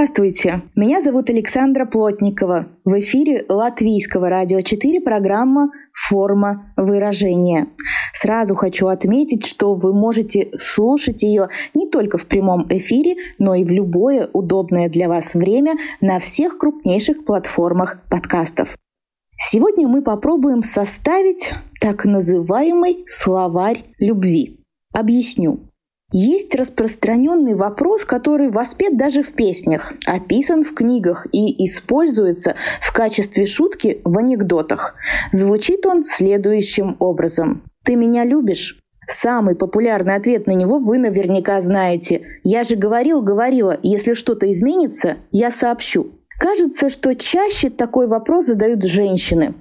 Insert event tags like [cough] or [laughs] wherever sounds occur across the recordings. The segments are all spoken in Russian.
Здравствуйте, меня зовут Александра Плотникова. В эфире Латвийского радио 4 программа «Форма выражения». Сразу хочу отметить, что вы можете слушать ее не только в прямом эфире, но и в любое удобное для вас время на всех крупнейших платформах подкастов. Сегодня мы попробуем составить так называемый словарь любви. Объясню. Есть распространенный вопрос, который воспет даже в песнях, описан в книгах и используется в качестве шутки в анекдотах. Звучит он следующим образом. «Ты меня любишь?» Самый популярный ответ на него вы наверняка знаете. «Я же говорил, говорила, если что-то изменится, я сообщу». Кажется, что чаще такой вопрос задают женщины.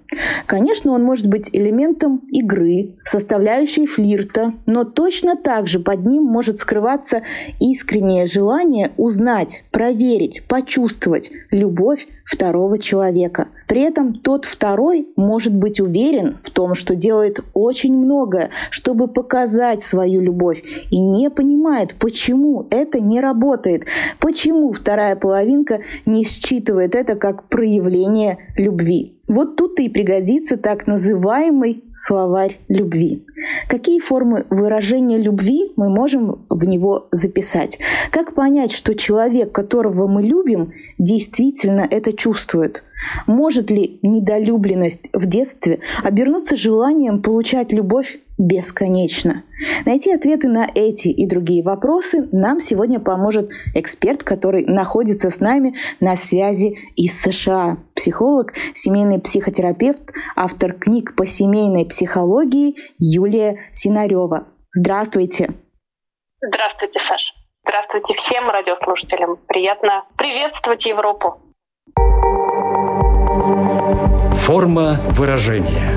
Конечно, он может быть элементом игры, составляющей флирта, но точно так же под ним может скрываться искреннее желание узнать, проверить, почувствовать любовь второго человека – при этом тот второй может быть уверен в том, что делает очень многое, чтобы показать свою любовь, и не понимает, почему это не работает, почему вторая половинка не считывает это как проявление любви. Вот тут и пригодится так называемый словарь любви. Какие формы выражения любви мы можем в него записать? Как понять, что человек, которого мы любим, действительно это чувствует? Может ли недолюбленность в детстве обернуться желанием получать любовь бесконечно? Найти ответы на эти и другие вопросы нам сегодня поможет эксперт, который находится с нами на связи из США. Психолог, семейный психотерапевт, автор книг по семейной психологии Юлия Синарева. Здравствуйте. Здравствуйте, Саша. Здравствуйте всем радиослушателям. Приятно приветствовать Европу. Форма выражения.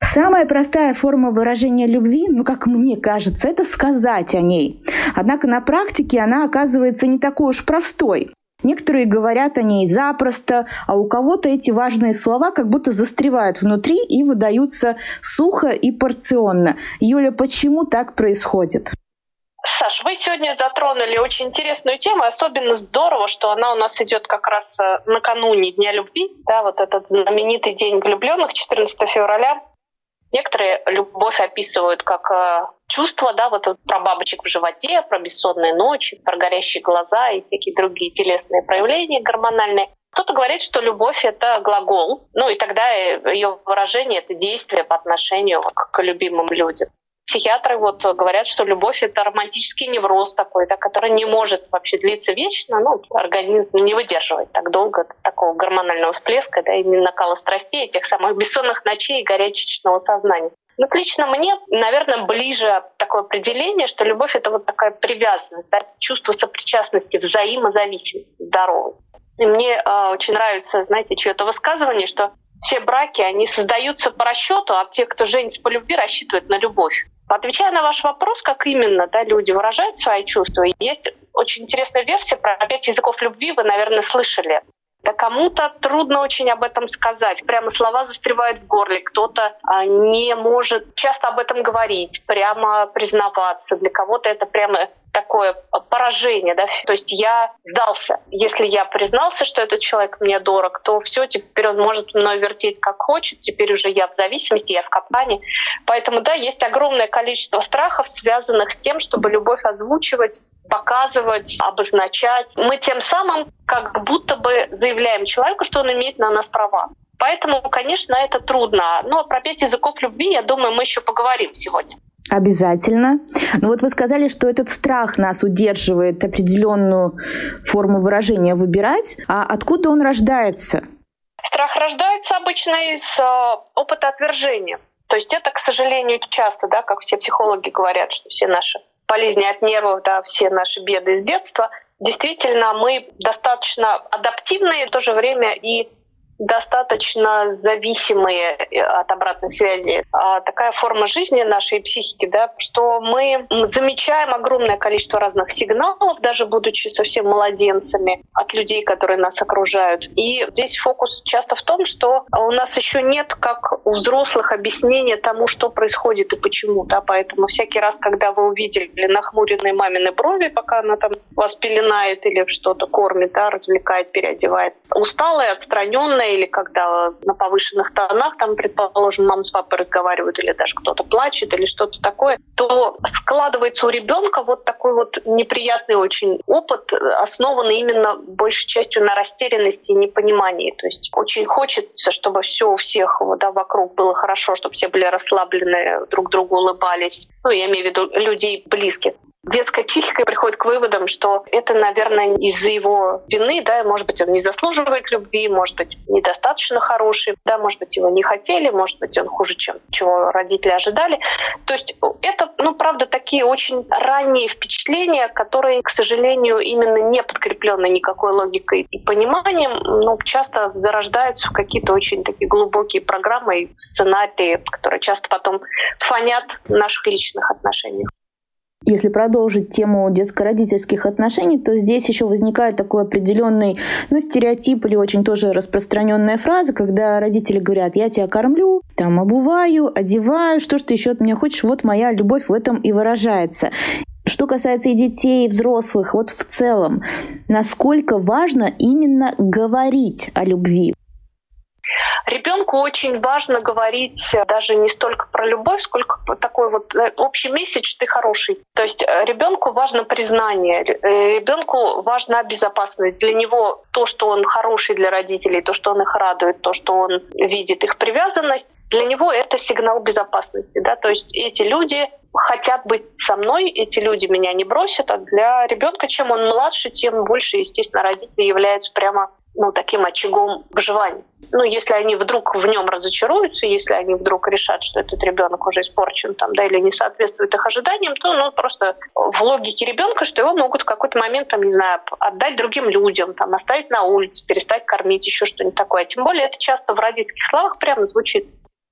Самая простая форма выражения любви, ну, как мне кажется, это сказать о ней. Однако на практике она оказывается не такой уж простой. Некоторые говорят о ней запросто, а у кого-то эти важные слова как будто застревают внутри и выдаются сухо и порционно. Юля, почему так происходит? Саш, вы сегодня затронули очень интересную тему. Особенно здорово, что она у нас идет как раз э, накануне Дня любви. Да, вот этот знаменитый День влюбленных, 14 февраля. Некоторые любовь описывают как э, чувство, да, вот про бабочек в животе, про бессонные ночи, про горящие глаза и всякие другие телесные проявления гормональные. Кто-то говорит, что любовь — это глагол, ну и тогда ее выражение — это действие по отношению к любимым людям психиатры вот говорят, что любовь — это романтический невроз такой, да, который не может вообще длиться вечно, ну, организм не выдерживает так долго такого гормонального всплеска, да, и накала страстей, этих самых бессонных ночей и горячечного сознания. Ну, лично мне, наверное, ближе такое определение, что любовь — это вот такая привязанность, да, чувство сопричастности, взаимозависимости здоровой. И мне э, очень нравится, знаете, чье-то высказывание, что все браки, они создаются по расчету, а те, кто женится по любви, рассчитывают на любовь. Отвечая на ваш вопрос, как именно да, люди выражают свои чувства, есть очень интересная версия про пять языков любви, вы, наверное, слышали. Да кому-то трудно очень об этом сказать. Прямо слова застревают в горле. Кто-то а, не может часто об этом говорить, прямо признаваться. Для кого-то это прямо такое поражение, да, то есть я сдался. Если я признался, что этот человек мне дорог, то все, теперь он может мной вертеть как хочет, теперь уже я в зависимости, я в капане. Поэтому, да, есть огромное количество страхов, связанных с тем, чтобы любовь озвучивать, показывать, обозначать. Мы тем самым как будто бы заявляем человеку, что он имеет на нас права. Поэтому, конечно, это трудно. Но про пять языков любви, я думаю, мы еще поговорим сегодня. Обязательно. Но вот вы сказали, что этот страх нас удерживает определенную форму выражения выбирать. А откуда он рождается? Страх рождается обычно из э, опыта отвержения. То есть это, к сожалению, часто, да, как все психологи говорят, что все наши болезни от нервов, да, все наши беды из детства, действительно мы достаточно адаптивные, в то же время и достаточно зависимые э, от обратной связи. А такая форма жизни нашей психики, да, что мы замечаем огромное количество разных сигналов, даже будучи совсем младенцами, от людей, которые нас окружают. И здесь фокус часто в том, что у нас еще нет, как у взрослых, объяснения тому, что происходит и почему. Да? Поэтому всякий раз, когда вы увидели нахмуренные мамины брови, пока она там вас пеленает или что-то кормит, да, развлекает, переодевает, усталая, отстраненная, или когда на повышенных тонах, там, предположим, мама с папой разговаривают, или даже кто-то плачет, или что-то такое, то складывается у ребенка вот такой вот неприятный очень опыт, основанный именно большей частью на растерянности и непонимании. То есть очень хочется, чтобы все у всех да, вокруг было хорошо, чтобы все были расслаблены, друг другу улыбались. Ну, я имею в виду людей близких детская психика приходит к выводам, что это, наверное, из-за его вины, да, может быть, он не заслуживает любви, может быть, недостаточно хороший, да, может быть, его не хотели, может быть, он хуже, чем чего родители ожидали. То есть это, ну, правда, такие очень ранние впечатления, которые, к сожалению, именно не подкреплены никакой логикой и пониманием, ну, часто зарождаются в какие-то очень такие глубокие программы и сценарии, которые часто потом фонят в наших личных отношениях. Если продолжить тему детско-родительских отношений, то здесь еще возникает такой определенный ну, стереотип или очень тоже распространенная фраза, когда родители говорят, я тебя кормлю, там обуваю, одеваю, что ж ты еще от меня хочешь, вот моя любовь в этом и выражается. Что касается и детей, и взрослых, вот в целом, насколько важно именно говорить о любви? Ребенку очень важно говорить даже не столько про любовь, сколько такой вот э, общий месседж «ты хороший». То есть э, ребенку важно признание, э, ребенку важна безопасность. Для него то, что он хороший для родителей, то, что он их радует, то, что он видит их привязанность, для него это сигнал безопасности. Да? То есть эти люди хотят быть со мной, эти люди меня не бросят, а для ребенка, чем он младше, тем больше, естественно, родители являются прямо ну, таким очагом выживания. Ну, если они вдруг в нем разочаруются, если они вдруг решат, что этот ребенок уже испорчен там, да, или не соответствует их ожиданиям, то ну, просто в логике ребенка, что его могут в какой-то момент, там, не знаю, отдать другим людям, там, оставить на улице, перестать кормить, еще что-нибудь такое. Тем более это часто в родительских словах прямо звучит.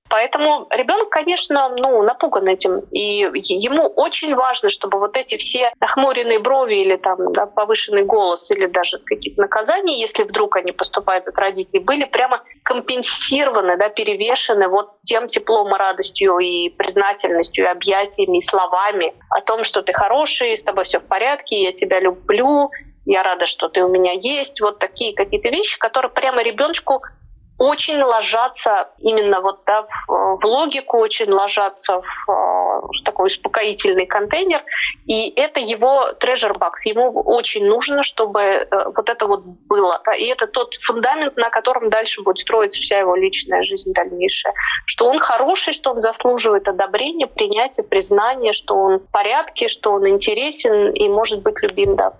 Поэтому ребенок, конечно, ну, напуган этим. И ему очень важно, чтобы вот эти все нахмуренные брови или там, да, повышенный голос или даже какие-то наказания, если вдруг они поступают от родителей, были прямо компенсированы, да, перевешены вот тем теплом и радостью и признательностью, и объятиями, и словами о том, что ты хороший, с тобой все в порядке, я тебя люблю, я рада, что ты у меня есть. Вот такие какие-то вещи, которые прямо ребеночку очень ложатся именно вот да, в, логику, очень ложатся в, в такой успокоительный контейнер. И это его treasure box. Ему очень нужно, чтобы э, вот это вот было. И это тот фундамент, на котором дальше будет строиться вся его личная жизнь дальнейшая. Что он хороший, что он заслуживает одобрения, принятия, признания, что он в порядке, что он интересен и может быть любим. Да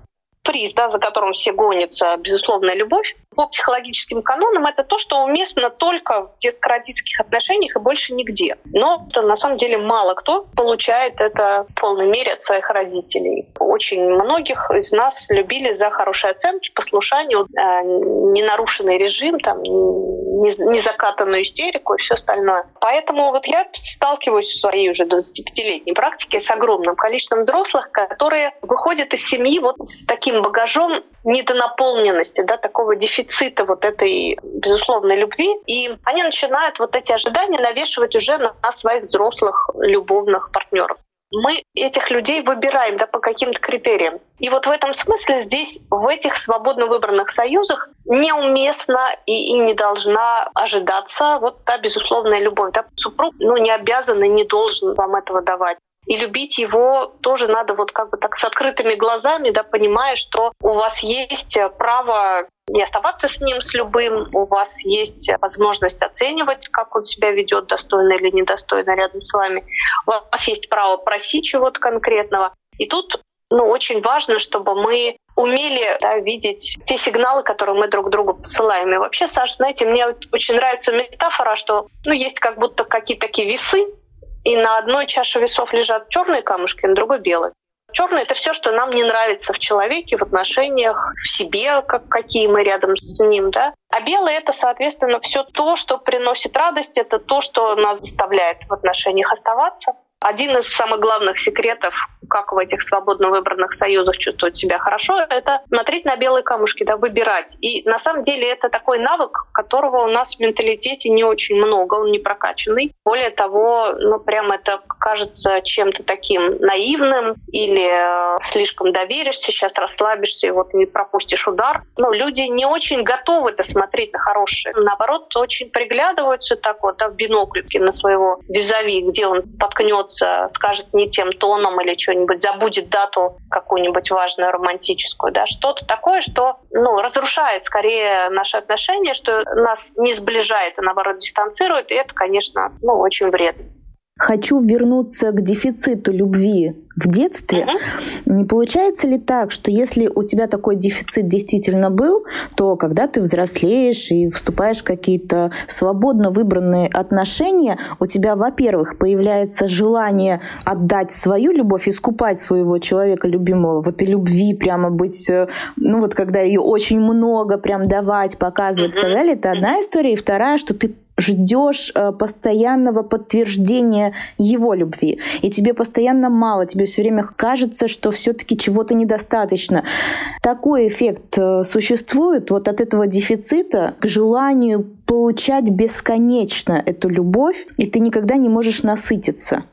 приз, да, за которым все гонятся, безусловная любовь, по психологическим канонам это то, что уместно только в детско-родительских отношениях и больше нигде. Но на самом деле мало кто получает это в полной мере от своих родителей. Очень многих из нас любили за хорошие оценки, послушание, э, ненарушенный режим, там, незакатанную истерику и все остальное. Поэтому вот я сталкиваюсь в своей уже 25-летней практике с огромным количеством взрослых, которые выходят из семьи вот с таким багажом недонаполненности, да, такого дефицита вот этой безусловной любви. И они начинают вот эти ожидания навешивать уже на своих взрослых любовных партнеров мы этих людей выбираем да, по каким-то критериям. И вот в этом смысле здесь, в этих свободно выбранных союзах, неуместно и, и не должна ожидаться вот та безусловная любовь. Да? Супруг ну, не обязан и не должен вам этого давать. И любить его тоже надо вот как бы так с открытыми глазами, да, понимая, что у вас есть право не оставаться с ним, с любым. У вас есть возможность оценивать, как он себя ведет, достойно или недостойно рядом с вами. У вас есть право просить чего-то конкретного. И тут ну, очень важно, чтобы мы умели да, видеть те сигналы, которые мы друг другу посылаем. И вообще, Саша, знаете, мне очень нравится метафора, что ну, есть как будто какие-то такие весы, и на одной чаше весов лежат черные камушки, на другой белые. Черный — это все, что нам не нравится в человеке, в отношениях, в себе, как, какие мы рядом с ним, да. А белый — это, соответственно, все то, что приносит радость, это то, что нас заставляет в отношениях оставаться. Один из самых главных секретов, как в этих свободно выбранных союзах чувствовать себя хорошо, это смотреть на белые камушки, да, выбирать. И на самом деле это такой навык, которого у нас в менталитете не очень много, он не прокачанный. Более того, ну прям это кажется чем-то таким наивным или э, слишком доверишься, сейчас расслабишься и вот не пропустишь удар. Но люди не очень готовы это смотреть на хорошее. Наоборот, очень приглядываются так вот да, в бинокль на своего визави, где он споткнется, скажет не тем тоном или что-нибудь, забудет дату какую-нибудь важную, романтическую. Да? Что-то такое, что ну, разрушает скорее наши отношения, что нас не сближает, а наоборот дистанцирует. И это, конечно, ну, очень вредно. Хочу вернуться к дефициту любви в детстве. Uh-huh. Не получается ли так, что если у тебя такой дефицит действительно был, то когда ты взрослеешь и вступаешь в какие-то свободно выбранные отношения, у тебя, во-первых, появляется желание отдать свою любовь, искупать своего человека любимого, вот и любви прямо быть, э, ну вот когда ее очень много прям давать, показывать uh-huh. и так далее, это одна история. И вторая, что ты ждешь э, постоянного подтверждения его любви. И тебе постоянно мало, тебе все время кажется, что все-таки чего-то недостаточно. Такой эффект э, существует вот от этого дефицита к желанию получать бесконечно эту любовь, и ты никогда не можешь насытиться.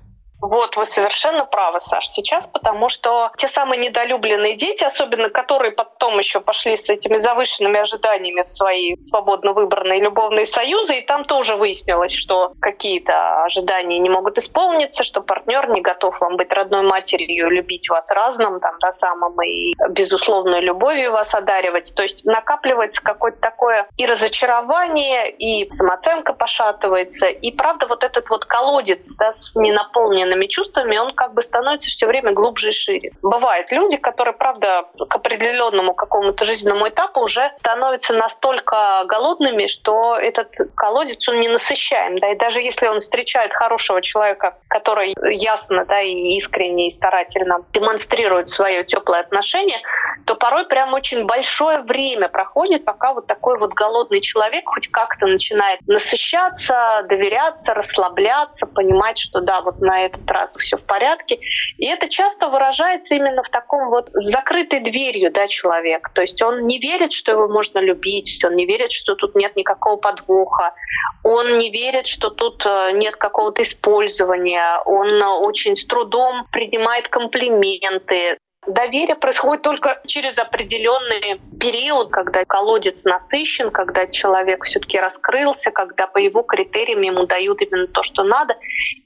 Вот, вы совершенно правы, Саш, сейчас, потому что те самые недолюбленные дети, особенно которые потом еще пошли с этими завышенными ожиданиями в свои свободно выбранные любовные союзы, и там тоже выяснилось, что какие-то ожидания не могут исполниться, что партнер не готов вам быть родной матерью, любить вас разным, там, да, самым и безусловной любовью вас одаривать. То есть накапливается какое-то такое и разочарование, и самооценка пошатывается, и правда вот этот вот колодец да, с ненаполненным наполненными чувствами, он как бы становится все время глубже и шире. Бывают люди, которые, правда, к определенному какому-то жизненному этапу уже становятся настолько голодными, что этот колодец, он не насыщаем. Да, и даже если он встречает хорошего человека, который ясно да, и искренне и старательно демонстрирует свое теплое отношение, то порой прям очень большое время проходит, пока вот такой вот голодный человек хоть как-то начинает насыщаться, доверяться, расслабляться, понимать, что да, вот на этот этот все в порядке. И это часто выражается именно в таком вот закрытой дверью да, человек. То есть он не верит, что его можно любить, он не верит, что тут нет никакого подвоха, он не верит, что тут э, нет какого-то использования, он очень с трудом принимает комплименты, Доверие происходит только через определенный период, когда колодец насыщен, когда человек все-таки раскрылся, когда по его критериям ему дают именно то, что надо.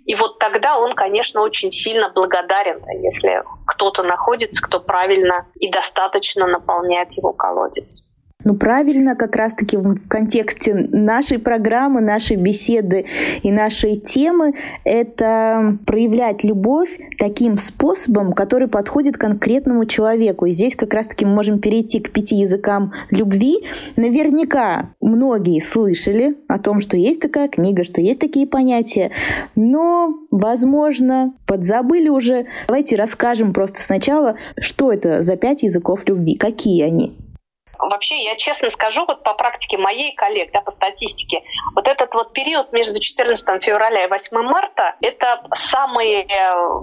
И вот тогда он, конечно, очень сильно благодарен, если кто-то находится, кто правильно и достаточно наполняет его колодец. Ну, правильно, как раз-таки в контексте нашей программы, нашей беседы и нашей темы, это проявлять любовь таким способом, который подходит конкретному человеку. И здесь как раз-таки мы можем перейти к пяти языкам любви. Наверняка многие слышали о том, что есть такая книга, что есть такие понятия, но, возможно, подзабыли уже. Давайте расскажем просто сначала, что это за пять языков любви, какие они. Вообще, я честно скажу, вот по практике моей коллег, да, по статистике, вот этот вот период между 14 февраля и 8 марта — это самый э,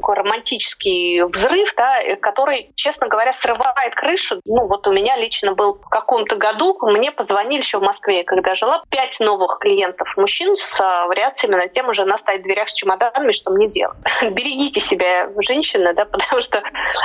романтический взрыв, да, э, который, честно говоря, срывает крышу. Ну, вот у меня лично был в каком-то году, мне позвонили еще в Москве, когда жила, пять новых клиентов мужчин с э, вариациями на тему «Жена стоит в дверях с чемоданами, что мне делать?» [laughs] Берегите себя, женщины, да, [laughs] потому что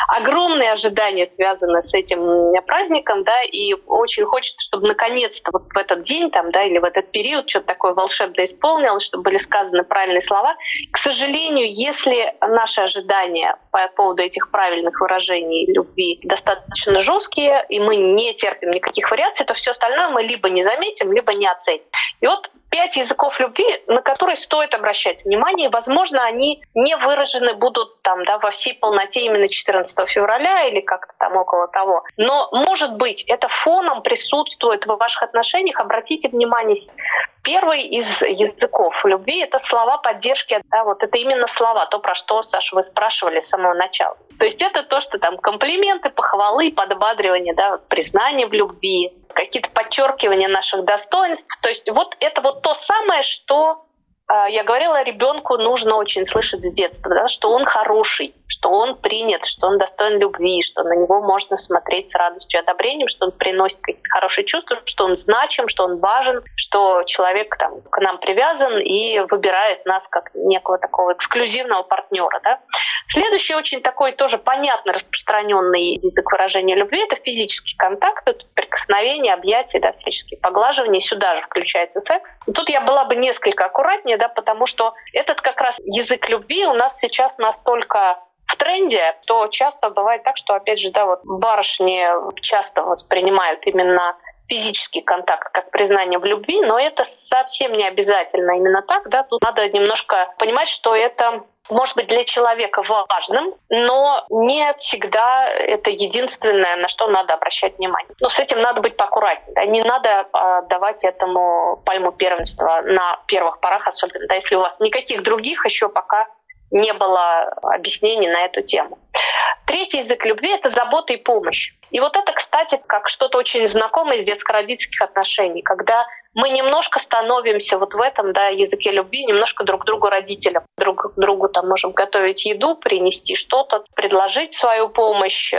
огромные ожидания связаны с этим праздником, да, и очень хочется, чтобы наконец-то вот в этот день там, да, или в этот период что-то такое волшебное исполнилось, чтобы были сказаны правильные слова. К сожалению, если наши ожидания по поводу этих правильных выражений любви достаточно жесткие, и мы не терпим никаких вариаций, то все остальное мы либо не заметим, либо не оценим. И вот пять языков любви, на которые стоит обращать внимание. Возможно, они не выражены будут там, да, во всей полноте именно 14 февраля или как-то там около того. Но, может быть, это фоном присутствует в ваших отношениях. Обратите внимание, Первый из языков любви — это слова поддержки. Да, вот это именно слова, то, про что, Саша, вы спрашивали с самого начала. То есть это то, что там комплименты, похвалы, подбадривание, да, признание в любви, какие-то подчеркивания наших достоинств. То есть вот это вот то самое, что а, я говорила, ребенку нужно очень слышать с детства, да, что он хороший, что он принят, что он достоин любви, что на него можно смотреть с радостью и одобрением, что он приносит какие-то хорошие чувства, что он значим, что он важен, что человек там, к нам привязан и выбирает нас как некого такого эксклюзивного партнера. Да. Следующий очень такой тоже понятно распространенный язык выражения любви — это физический контакт, это прикосновение, объятия, да, всяческие поглаживания. Сюда же включается секс. Тут я была бы несколько аккуратнее, да, потому что этот как раз язык любви у нас сейчас настолько в тренде, то часто бывает так, что, опять же, да, вот барышни часто воспринимают именно физический контакт как признание в любви, но это совсем не обязательно именно так, да, тут надо немножко понимать, что это может быть для человека важным, но не всегда это единственное, на что надо обращать внимание. Но с этим надо быть поаккуратнее. Да? Не надо э, давать этому пальму первенства на первых порах, особенно да, если у вас никаких других еще пока не было объяснений на эту тему. Третий язык любви — это забота и помощь. И вот это, кстати, как что-то очень знакомое из детско-родительских отношений, когда мы немножко становимся вот в этом да, языке любви, немножко друг другу родителям. Друг другу там можем готовить еду, принести что-то, предложить свою помощь э,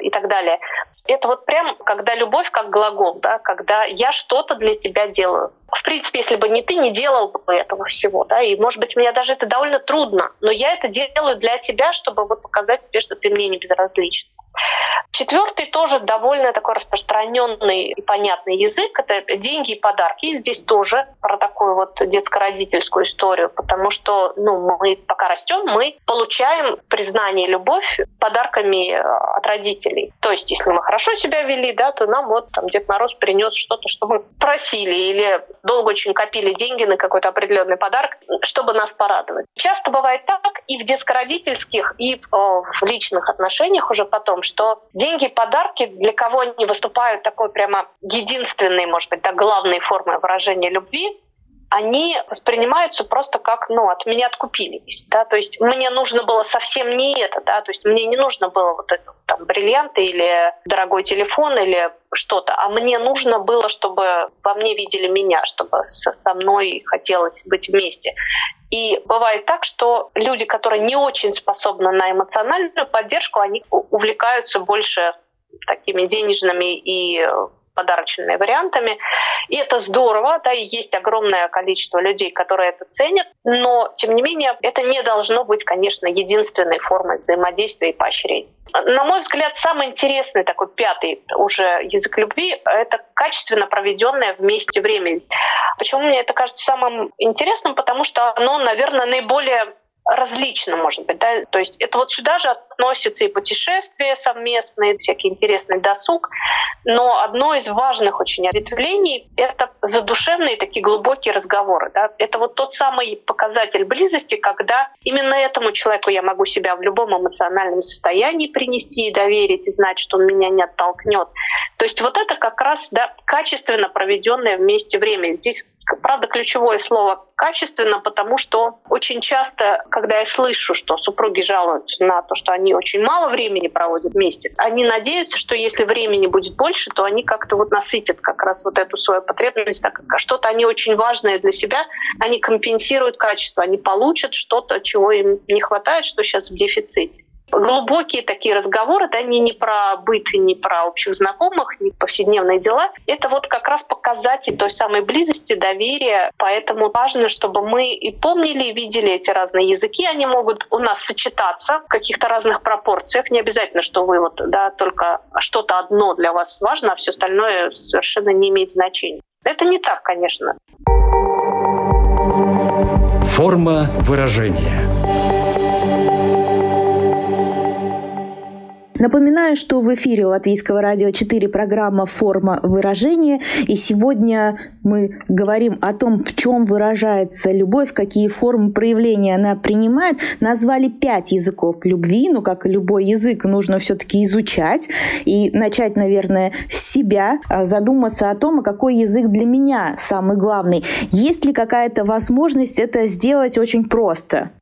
и так далее. Это вот прям, когда любовь как глагол, да, когда я что-то для тебя делаю. В принципе, если бы не ты, не делал бы этого всего, да, и, может быть, мне даже это довольно трудно, но я это делаю для тебя, чтобы вот показать тебе, что ты мне не безразличен. Четвертый тоже довольно такой распространенный и понятный язык — это деньги и подарки. И здесь тоже про такую вот детско-родительскую историю, потому что ну, мы пока растем, мы получаем признание и любовь подарками э, от родителей. То есть, если мы хорошо себя вели, да, то нам вот там Дед Мороз принес что-то, что мы просили, или долго очень копили деньги на какой-то определенный подарок, чтобы нас порадовать. Часто бывает так и в детско-родительских, и в личных отношениях уже потом, что деньги и подарки для кого они выступают такой прямо единственной, может быть, да, главной формой выражения любви, они воспринимаются просто как, ну, от меня откупились, да, то есть мне нужно было совсем не это, да, то есть мне не нужно было вот это, там, бриллианты или дорогой телефон или что-то, а мне нужно было, чтобы во мне видели меня, чтобы со мной хотелось быть вместе. И бывает так, что люди, которые не очень способны на эмоциональную поддержку, они увлекаются больше такими денежными и подарочными вариантами. И это здорово, да, и есть огромное количество людей, которые это ценят, но, тем не менее, это не должно быть, конечно, единственной формой взаимодействия и поощрения. На мой взгляд, самый интересный такой пятый уже язык любви — это качественно проведенное вместе время. Почему мне это кажется самым интересным? Потому что оно, наверное, наиболее различно, может быть, да, то есть это вот сюда же относятся и путешествия совместные, всякий интересный досуг, но одно из важных очень ответвлений — это задушевные такие глубокие разговоры, да, это вот тот самый показатель близости, когда именно этому человеку я могу себя в любом эмоциональном состоянии принести и доверить, и знать, что он меня не оттолкнет. То есть вот это как раз, да, качественно проведенное вместе время. Здесь Правда, ключевое слово качественно, потому что очень часто, когда я слышу, что супруги жалуются на то, что они очень мало времени проводят вместе, они надеются, что если времени будет больше, то они как-то вот насытят как раз вот эту свою потребность, так как что-то они очень важное для себя, они компенсируют качество, они получат что-то, чего им не хватает, что сейчас в дефиците глубокие такие разговоры, да, не, не про быт и не про общих знакомых, не повседневные дела. Это вот как раз показатель той самой близости, доверия. Поэтому важно, чтобы мы и помнили, и видели эти разные языки. Они могут у нас сочетаться в каких-то разных пропорциях. Не обязательно, что вы вот, да, только что-то одно для вас важно, а все остальное совершенно не имеет значения. Это не так, конечно. Форма выражения. Напоминаю, что в эфире Латвийского радио 4 программа «Форма выражения». И сегодня мы говорим о том, в чем выражается любовь, какие формы проявления она принимает. Назвали пять языков любви, но, как и любой язык, нужно все-таки изучать и начать, наверное, с себя, а задуматься о том, а какой язык для меня самый главный. Есть ли какая-то возможность это сделать очень просто?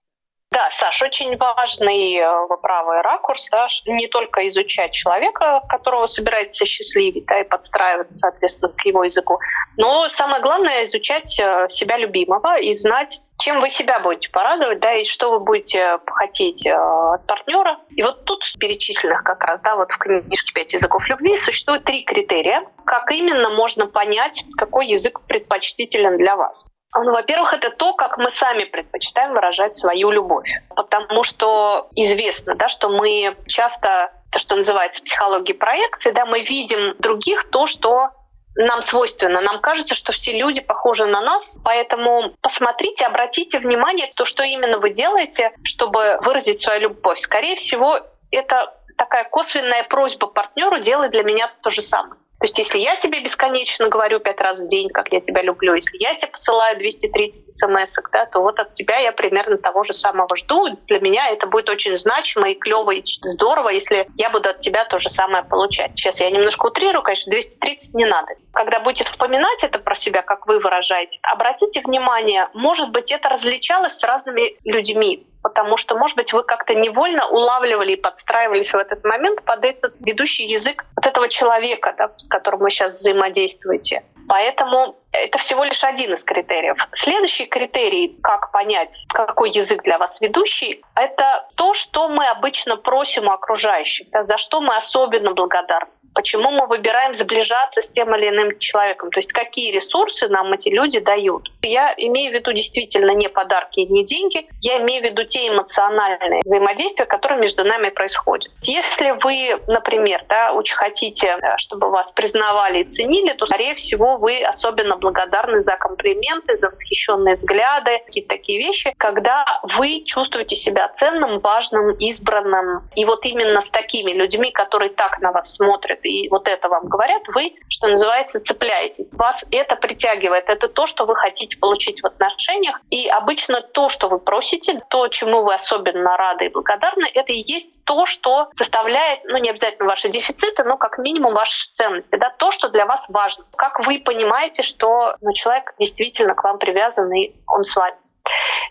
Да, Саш, очень важный э, правый ракурс, да, не только изучать человека, которого собираетесь счастливить, да, и подстраиваться, соответственно, к его языку, но самое главное изучать э, себя любимого и знать, чем вы себя будете порадовать, да, и что вы будете хотеть э, от партнера. И вот тут перечисленных как раз, да, вот в книжке «Пять языков любви» существует три критерия, как именно можно понять, какой язык предпочтителен для вас. Ну, во-первых, это то, как мы сами предпочитаем выражать свою любовь. Потому что известно, да, что мы часто, то, что называется психологией проекции, да, мы видим других то, что нам свойственно. Нам кажется, что все люди похожи на нас, поэтому посмотрите, обратите внимание, то, что именно вы делаете, чтобы выразить свою любовь. Скорее всего, это такая косвенная просьба партнеру делать для меня то же самое. То есть если я тебе бесконечно говорю пять раз в день, как я тебя люблю, если я тебе посылаю 230 смс, да, то вот от тебя я примерно того же самого жду. Для меня это будет очень значимо и клево и здорово, если я буду от тебя то же самое получать. Сейчас я немножко утрирую, конечно, 230 не надо. Когда будете вспоминать это про себя, как вы выражаете, обратите внимание, может быть, это различалось с разными людьми потому что, может быть, вы как-то невольно улавливали и подстраивались в этот момент под этот ведущий язык вот этого человека, да, с которым вы сейчас взаимодействуете. Поэтому это всего лишь один из критериев. Следующий критерий, как понять, какой язык для вас ведущий, это то, что мы обычно просим у окружающих, да, за что мы особенно благодарны почему мы выбираем сближаться с тем или иным человеком, то есть какие ресурсы нам эти люди дают. Я имею в виду действительно не подарки и не деньги, я имею в виду те эмоциональные взаимодействия, которые между нами происходят. Если вы, например, да, очень хотите, э, чтобы вас признавали и ценили, то, скорее всего, вы особенно благодарны за комплименты, за восхищенные взгляды, какие-то такие вещи, когда вы чувствуете себя ценным, важным, избранным. И вот именно с такими людьми, которые так на вас смотрят и вот это вам говорят, вы, что называется, цепляетесь. Вас это притягивает. Это то, что вы хотите получить в отношениях. И обычно то, что вы просите, то, чему вы особенно рады и благодарны, это и есть то, что составляет, ну, не обязательно ваши дефициты, но как минимум ваши ценности. Да, то, что для вас важно. Как вы понимаете, что ну, человек действительно к вам привязан, и он с вами.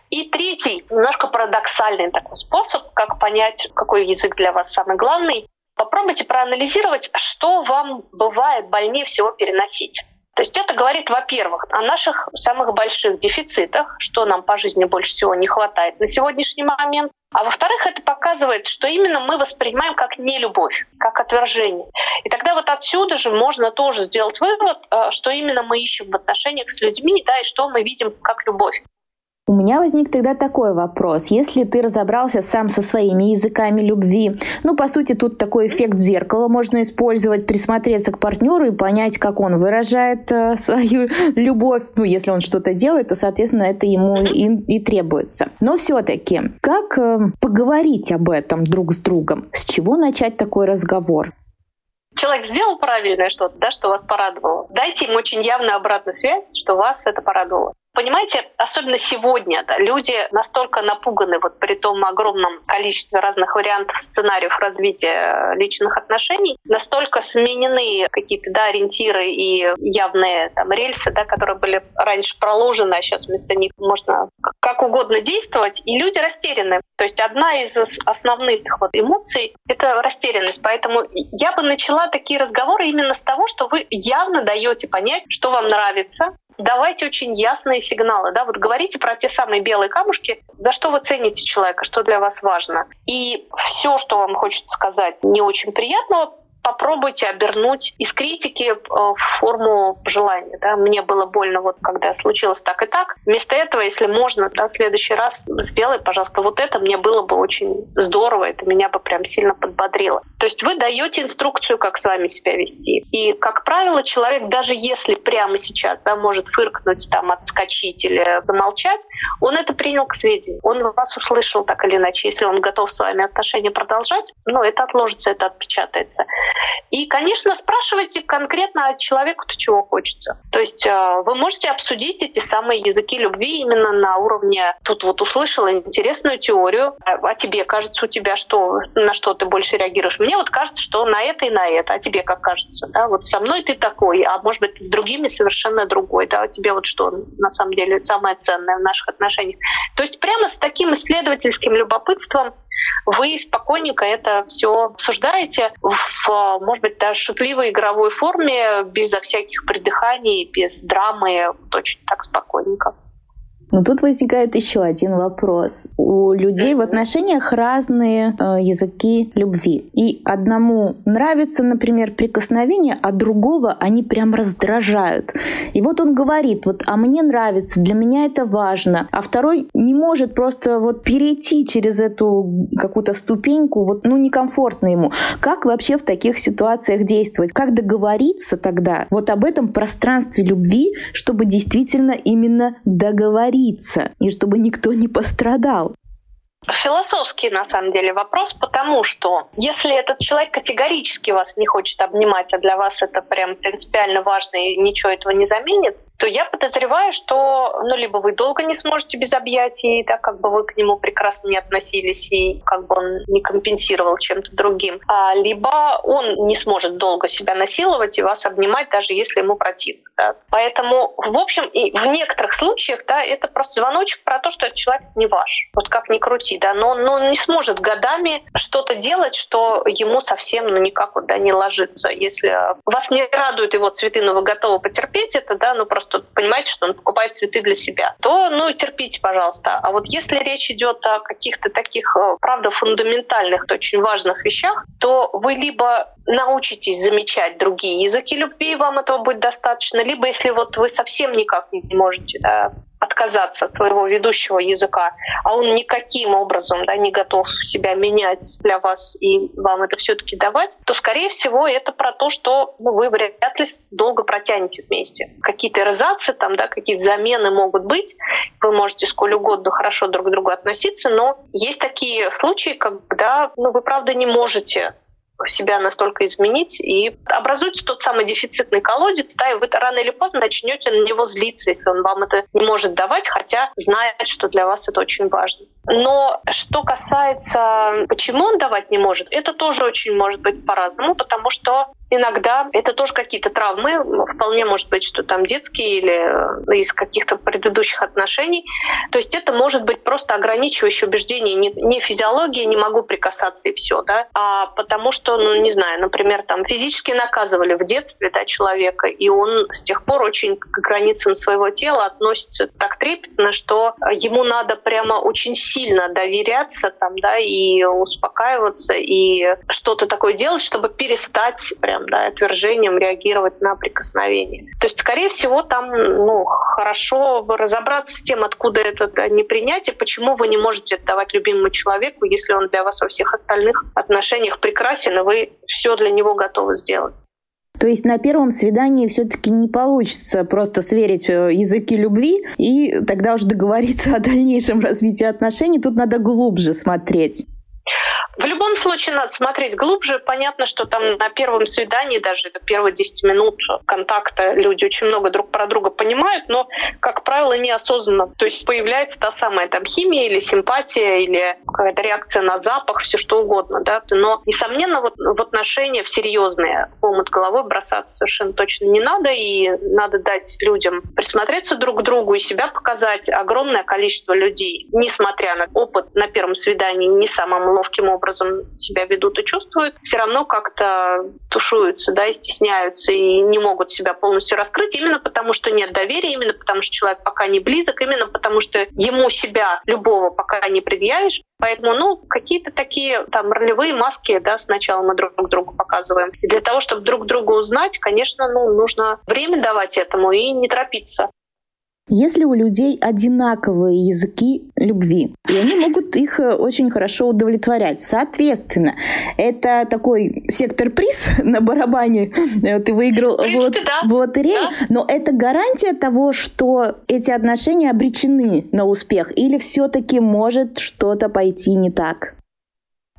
И третий, немножко парадоксальный такой способ, как понять, какой язык для вас самый главный, Попробуйте проанализировать, что вам бывает больнее всего переносить. То есть это говорит, во-первых, о наших самых больших дефицитах, что нам по жизни больше всего не хватает на сегодняшний момент. А во-вторых, это показывает, что именно мы воспринимаем как нелюбовь, как отвержение. И тогда вот отсюда же можно тоже сделать вывод, э, что именно мы ищем в отношениях с людьми, да, и что мы видим как любовь. У меня возник тогда такой вопрос. Если ты разобрался сам со своими языками любви, ну, по сути, тут такой эффект зеркала можно использовать, присмотреться к партнеру и понять, как он выражает э, [laughs] свою любовь. Ну, если он что-то делает, то, соответственно, это ему и, и требуется. Но все-таки, как э, поговорить об этом друг с другом? С чего начать такой разговор? человек сделал правильное что-то, да, что вас порадовало, дайте ему очень явную обратную связь, что вас это порадовало. Понимаете, особенно сегодня да, люди настолько напуганы вот при том огромном количестве разных вариантов сценариев развития личных отношений, настолько сменены какие-то да, ориентиры и явные там, рельсы, да, которые были раньше проложены, а сейчас вместо них можно как угодно действовать, и люди растеряны. То есть одна из основных вот эмоций — это растерянность. Поэтому я бы начала такие разговоры именно с того, что вы явно даете понять, что вам нравится, давайте очень ясные сигналы. Да? Вот говорите про те самые белые камушки, за что вы цените человека, что для вас важно. И все, что вам хочется сказать не очень приятного, попробуйте обернуть из критики э, в форму пожелания. Да? Мне было больно, вот когда случилось так и так. Вместо этого, если можно, да, в следующий раз сделай, пожалуйста, вот это мне было бы очень здорово, это меня бы прям сильно подбодрило. То есть вы даете инструкцию, как с вами себя вести. И, как правило, человек, даже если прямо сейчас да, может фыркнуть, там, отскочить или замолчать, он это принял к сведению. Он вас услышал так или иначе. Если он готов с вами отношения продолжать, ну, это отложится, это отпечатается. И, конечно, спрашивайте конкретно от человека, чего хочется. То есть э, вы можете обсудить эти самые языки любви именно на уровне «тут вот услышала интересную теорию, а, а тебе кажется у тебя, что, на что ты больше реагируешь? Мне вот кажется, что на это и на это, а тебе как кажется? Да? Вот со мной ты такой, а может быть с другими совершенно другой. Да? А тебе вот что на самом деле самое ценное в наших отношениях? То есть прямо с таким исследовательским любопытством вы спокойненько это все обсуждаете в, может быть, даже шутливой игровой форме, безо всяких придыханий, без драмы, очень так спокойненько. Но тут возникает еще один вопрос. У людей в отношениях разные э, языки любви. И одному нравится, например, прикосновение, а другого они прям раздражают. И вот он говорит, вот, а мне нравится, для меня это важно. А второй не может просто вот перейти через эту какую-то ступеньку, вот, ну, некомфортно ему. Как вообще в таких ситуациях действовать? Как договориться тогда вот об этом пространстве любви, чтобы действительно именно договориться? Договориться, и чтобы никто не пострадал. Философский, на самом деле, вопрос, потому что если этот человек категорически вас не хочет обнимать, а для вас это прям принципиально важно и ничего этого не заменит, то я подозреваю, что ну, либо вы долго не сможете без объятий, да, как бы вы к нему прекрасно не относились и как бы он не компенсировал чем-то другим, а, либо он не сможет долго себя насиловать и вас обнимать, даже если ему противно. Да. Поэтому, в общем, и в некоторых случаях да, это просто звоночек про то, что этот человек не ваш. Вот как ни крути, да, но, но он не сможет годами что-то делать, что ему совсем ну, никак вот, да, не ложится. Если вас не радуют его цветы, но вы готовы потерпеть это, да, ну просто что понимаете, что он покупает цветы для себя, то, ну, терпите, пожалуйста. А вот если речь идет о каких-то таких, э, правда, фундаментальных, очень важных вещах, то вы либо научитесь замечать другие языки любви, вам этого будет достаточно, либо если вот вы совсем никак не можете да, отказаться от своего ведущего языка, а он никаким образом да, не готов себя менять для вас и вам это все-таки давать, то, скорее всего, это про то, что ну, вы вряд ли долго протянете вместе. Какие-то эрзацы, там, да, какие-то замены могут быть, вы можете сколь угодно хорошо друг к другу относиться, но есть такие случаи, когда ну, вы, правда, не можете себя настолько изменить, и образуется тот самый дефицитный колодец, да, и вы рано или поздно начнете на него злиться, если он вам это не может давать, хотя знает, что для вас это очень важно. Но что касается, почему он давать не может, это тоже очень может быть по-разному, потому что иногда это тоже какие-то травмы, вполне может быть, что там детские или э, из каких-то предыдущих отношений. То есть это может быть просто ограничивающее убеждение, не, не физиология, не могу прикасаться и все, да, а потому что, ну, не знаю, например, там физически наказывали в детстве да, человека, и он с тех пор очень к границам своего тела относится так трепетно, что ему надо прямо очень сильно доверяться там, да, и успокаиваться, и что-то такое делать, чтобы перестать прям ответом, да, отвержением реагировать на прикосновение. То есть, скорее всего, там ну, хорошо разобраться с тем, откуда это непринятие, почему вы не можете отдавать любимому человеку, если он для вас во всех остальных отношениях прекрасен, и вы все для него готовы сделать. То есть на первом свидании все-таки не получится просто сверить э, языки любви и тогда уже договориться [laughs] о дальнейшем развитии отношений. Тут надо глубже смотреть. В любом случае надо смотреть глубже. Понятно, что там на первом свидании, даже это первые 10 минут контакта, люди очень много друг про друга понимают, но, как правило, неосознанно. То есть появляется та самая там химия или симпатия, или какая-то реакция на запах, все что угодно. Да? Но, несомненно, вот в отношения в серьезные омут головой бросаться совершенно точно не надо, и надо дать людям присмотреться друг к другу и себя показать. Огромное количество людей, несмотря на опыт на первом свидании не самым ловким образом, себя ведут и чувствуют, все равно как-то тушуются, да, и стесняются, и не могут себя полностью раскрыть, именно потому что нет доверия, именно потому что человек пока не близок, именно потому что ему себя любого пока не предъявишь. Поэтому, ну, какие-то такие там ролевые маски, да, сначала мы друг другу показываем. И для того, чтобы друг друга узнать, конечно, ну, нужно время давать этому и не торопиться. Если у людей одинаковые языки любви, и они могут их э, очень хорошо удовлетворять. Соответственно, это такой сектор-приз [laughs] на барабане. Э, ты выиграл принципе, вот, да. в лотерее, да. но это гарантия того, что эти отношения обречены на успех, или все-таки может что-то пойти не так?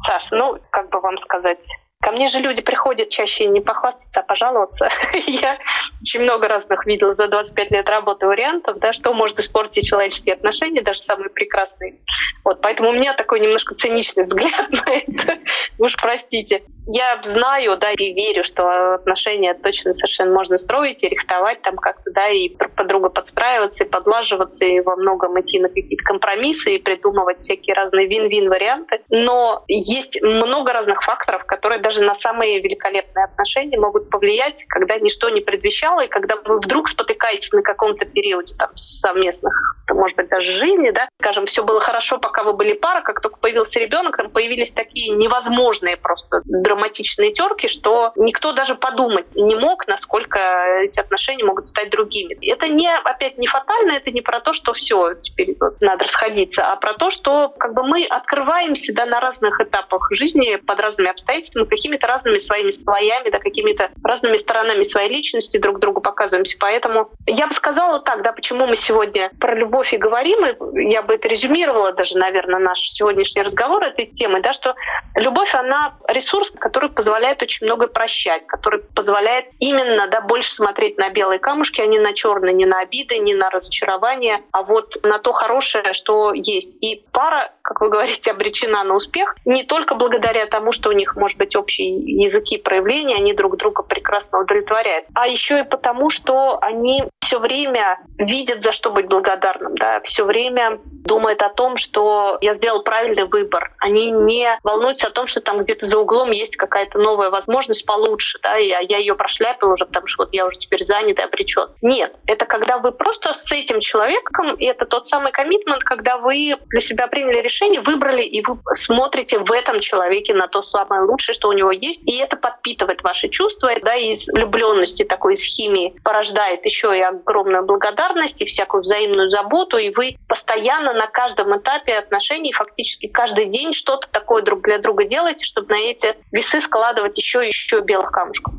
Саш, ну, как бы вам сказать, Ко мне же люди приходят чаще не похвастаться, а пожаловаться. [laughs] Я очень много разных видела за 25 лет работы вариантов, да, что может испортить человеческие отношения, даже самые прекрасные. Вот, поэтому у меня такой немножко циничный [laughs] взгляд на это. Уж простите я знаю, да, и верю, что отношения точно совершенно можно строить и рихтовать там как-то, да, и друг под друга подстраиваться, и подлаживаться, и во многом идти на какие-то компромиссы, и придумывать всякие разные вин-вин варианты. Но есть много разных факторов, которые даже на самые великолепные отношения могут повлиять, когда ничто не предвещало, и когда вы вдруг спотыкаетесь на каком-то периоде там совместных, может быть, даже жизни, да, скажем, все было хорошо, пока вы были пара, как только появился ребенок, там появились такие невозможные просто драматичные терки, что никто даже подумать не мог, насколько эти отношения могут стать другими. Это не, опять, не фатально, это не про то, что все, теперь вот надо расходиться, а про то, что как бы мы открываемся да, на разных этапах жизни под разными обстоятельствами, какими-то разными своими слоями, да, какими-то разными сторонами своей личности друг другу показываемся. Поэтому я бы сказала так, да, почему мы сегодня про любовь и говорим, и я бы это резюмировала даже, наверное, наш сегодняшний разговор этой темы, да, что любовь, она ресурс, который позволяет очень много прощать, который позволяет именно да, больше смотреть на белые камушки, а не на черные, не на обиды, не на разочарование, а вот на то хорошее, что есть. И пара, как вы говорите, обречена на успех не только благодаря тому, что у них, может быть, общие языки проявления, они друг друга прекрасно удовлетворяют, а еще и потому, что они все время видят, за что быть благодарным, да, все время думают о том, что я сделал правильный выбор. Они не волнуются о том, что там где-то за углом есть какая-то новая возможность получше, да, и я ее прошляпил уже, потому что вот я уже теперь занят и обречен. Нет, это когда вы просто с этим человеком, и это тот самый коммитмент, когда вы для себя приняли решение, выбрали, и вы смотрите в этом человеке на то самое лучшее, что у него есть, и это подпитывает ваши чувства, да, из влюбленности такой, из химии порождает еще и огромную благодарность и всякую взаимную заботу, и вы постоянно на каждом этапе отношений, фактически каждый день что-то такое друг для друга делаете, чтобы на эти весы складывать еще и еще белых камушков.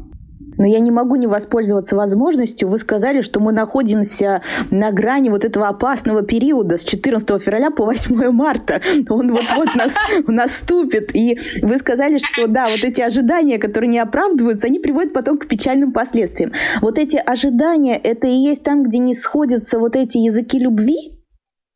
Но я не могу не воспользоваться возможностью. Вы сказали, что мы находимся на грани вот этого опасного периода с 14 февраля по 8 марта. Он вот-вот нас, [laughs] наступит. И вы сказали, что да, вот эти ожидания, которые не оправдываются, они приводят потом к печальным последствиям. Вот эти ожидания, это и есть там, где не сходятся вот эти языки любви?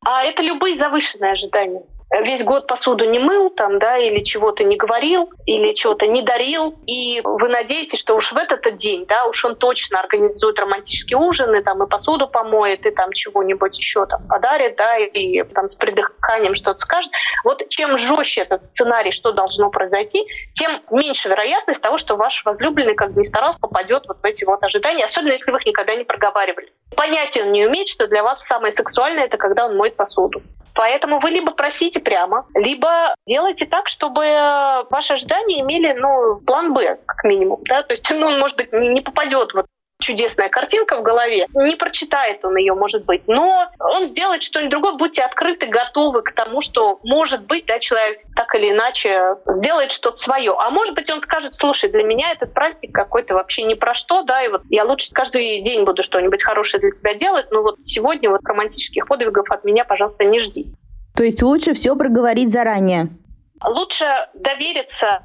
А это любые завышенные ожидания весь год посуду не мыл там, да, или чего-то не говорил, или чего-то не дарил, и вы надеетесь, что уж в этот день, да, уж он точно организует романтический ужин, и там и посуду помоет, и там чего-нибудь еще там подарит, да, и там с придыханием что-то скажет. Вот чем жестче этот сценарий, что должно произойти, тем меньше вероятность того, что ваш возлюбленный, как бы ни старался, попадет вот в эти вот ожидания, особенно если вы их никогда не проговаривали. Понятия он не умеет, что для вас самое сексуальное — это когда он моет посуду. Поэтому вы либо просите прямо, либо делайте так, чтобы ваши ожидания имели ну, план Б, как минимум. Да? То есть, ну, он, может быть, не попадет вот чудесная картинка в голове. Не прочитает он ее, может быть, но он сделает что-нибудь другое. Будьте открыты, готовы к тому, что, может быть, да, человек так или иначе сделает что-то свое. А может быть, он скажет, слушай, для меня этот праздник какой-то вообще не про что, да, и вот я лучше каждый день буду что-нибудь хорошее для тебя делать, но вот сегодня вот романтических подвигов от меня, пожалуйста, не жди. То есть лучше все проговорить заранее? Лучше довериться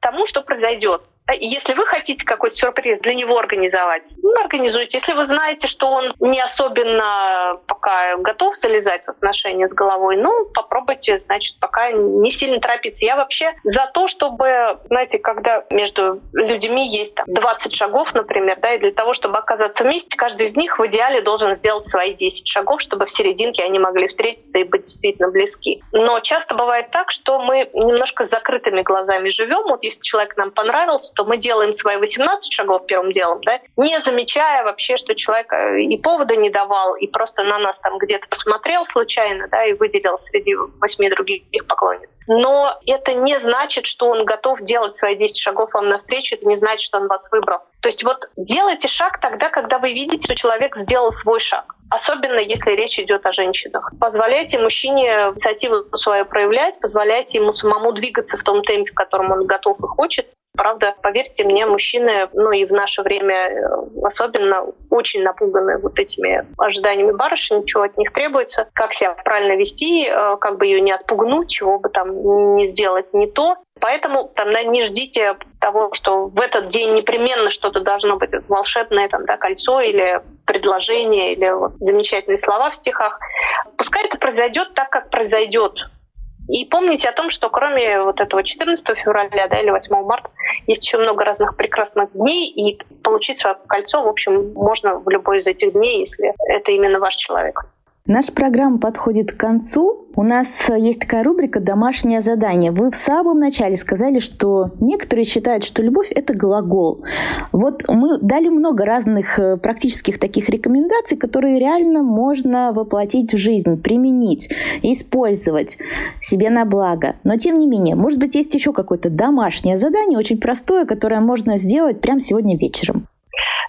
тому, что произойдет. Если вы хотите какой-то сюрприз для него организовать, ну, организуйте. Если вы знаете, что он не особенно пока готов залезать в отношения с головой, ну, попробуйте, значит, пока не сильно торопиться. Я вообще за то, чтобы, знаете, когда между людьми есть там 20 шагов, например, да, и для того, чтобы оказаться вместе, каждый из них в идеале должен сделать свои 10 шагов, чтобы в серединке они могли встретиться и быть действительно близки. Но часто бывает так, что мы немножко с закрытыми глазами живем. Вот если человек нам понравился, то мы делаем свои 18 шагов первым делом, да, не замечая вообще, что человек э, и повода не давал, и просто на нас там где-то посмотрел случайно, да, и выделил среди восьми других поклонниц. Но это не значит, что он готов делать свои 10 шагов вам навстречу, это не значит, что он вас выбрал. То есть вот делайте шаг тогда, когда вы видите, что человек сделал свой шаг. Особенно если речь идет о женщинах. Позволяйте мужчине инициативу свою проявлять, позволяйте ему самому двигаться в том темпе, в котором он готов и хочет. Правда, поверьте мне, мужчины, ну и в наше время э, особенно очень напуганы вот этими ожиданиями барышни, чего от них требуется, как себя правильно вести, э, как бы ее не отпугнуть, чего бы там не сделать не то. Поэтому там не ждите того, что в этот день непременно что-то должно быть волшебное, там, да, кольцо или предложение, или вот замечательные слова в стихах. Пускай это произойдет так, как произойдет. И помните о том, что кроме вот этого 14 февраля да, или 8 марта есть еще много разных прекрасных дней, и получить свое кольцо, в общем, можно в любой из этих дней, если это именно ваш человек. Наша программа подходит к концу. У нас есть такая рубрика «Домашнее задание». Вы в самом начале сказали, что некоторые считают, что любовь – это глагол. Вот мы дали много разных э, практических таких рекомендаций, которые реально можно воплотить в жизнь, применить, использовать себе на благо. Но тем не менее, может быть, есть еще какое-то домашнее задание, очень простое, которое можно сделать прямо сегодня вечером.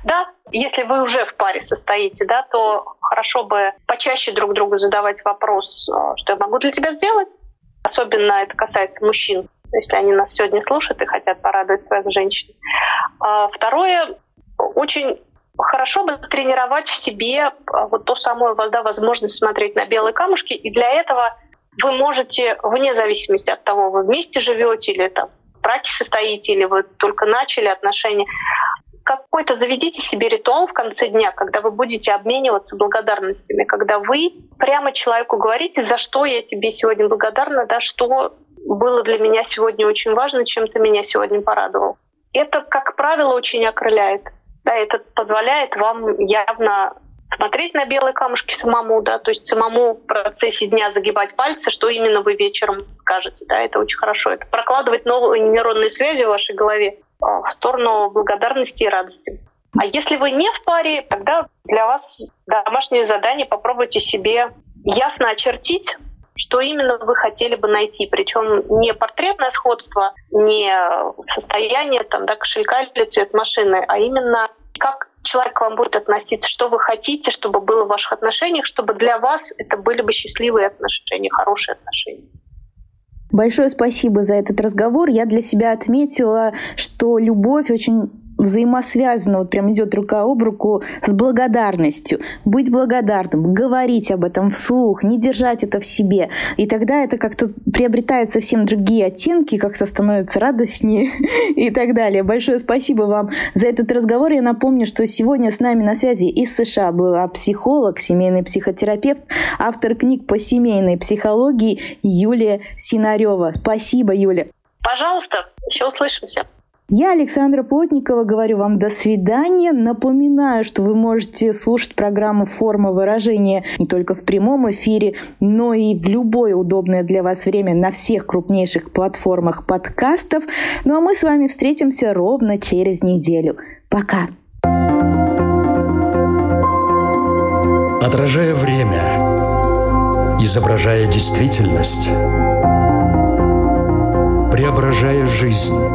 Да, если вы уже в паре состоите, да, то хорошо бы почаще друг другу задавать вопрос, а, что я могу для тебя сделать. Особенно это касается мужчин, если они нас сегодня слушают и хотят порадовать своих женщин. А второе, очень хорошо бы тренировать в себе а, вот ту самую да, возможность смотреть на белые камушки. И для этого вы можете, вне зависимости от того, вы вместе живете или там в браке состоите, или вы только начали отношения, какой-то заведите себе ритуал в конце дня, когда вы будете обмениваться благодарностями, когда вы прямо человеку говорите, за что я тебе сегодня благодарна, да, что было для меня сегодня очень важно, чем ты меня сегодня порадовал. Это, как правило, очень окрыляет. Да, это позволяет вам явно смотреть на белые камушки самому, да, то есть самому в процессе дня загибать пальцы, что именно вы вечером скажете, да, это очень хорошо. Это прокладывать новые нейронные связи в вашей голове, в сторону благодарности и радости. А если вы не в паре, тогда для вас домашнее задание попробуйте себе ясно очертить, что именно вы хотели бы найти. Причем не портретное сходство, не состояние там, да, кошелька или цвет машины, а именно как человек к вам будет относиться, что вы хотите, чтобы было в ваших отношениях, чтобы для вас это были бы счастливые отношения, хорошие отношения. Большое спасибо за этот разговор. Я для себя отметила, что любовь очень взаимосвязано, вот прям идет рука об руку с благодарностью. Быть благодарным, говорить об этом вслух, не держать это в себе. И тогда это как-то приобретает совсем другие оттенки, как-то становится радостнее [laughs] и так далее. Большое спасибо вам за этот разговор. Я напомню, что сегодня с нами на связи из США была психолог, семейный психотерапевт, автор книг по семейной психологии Юлия Синарева. Спасибо, Юля. Пожалуйста, еще услышимся. Я, Александра Плотникова, говорю вам до свидания. Напоминаю, что вы можете слушать программу «Форма выражения» не только в прямом эфире, но и в любое удобное для вас время на всех крупнейших платформах подкастов. Ну а мы с вами встретимся ровно через неделю. Пока! Отражая время, изображая действительность, преображая жизнь –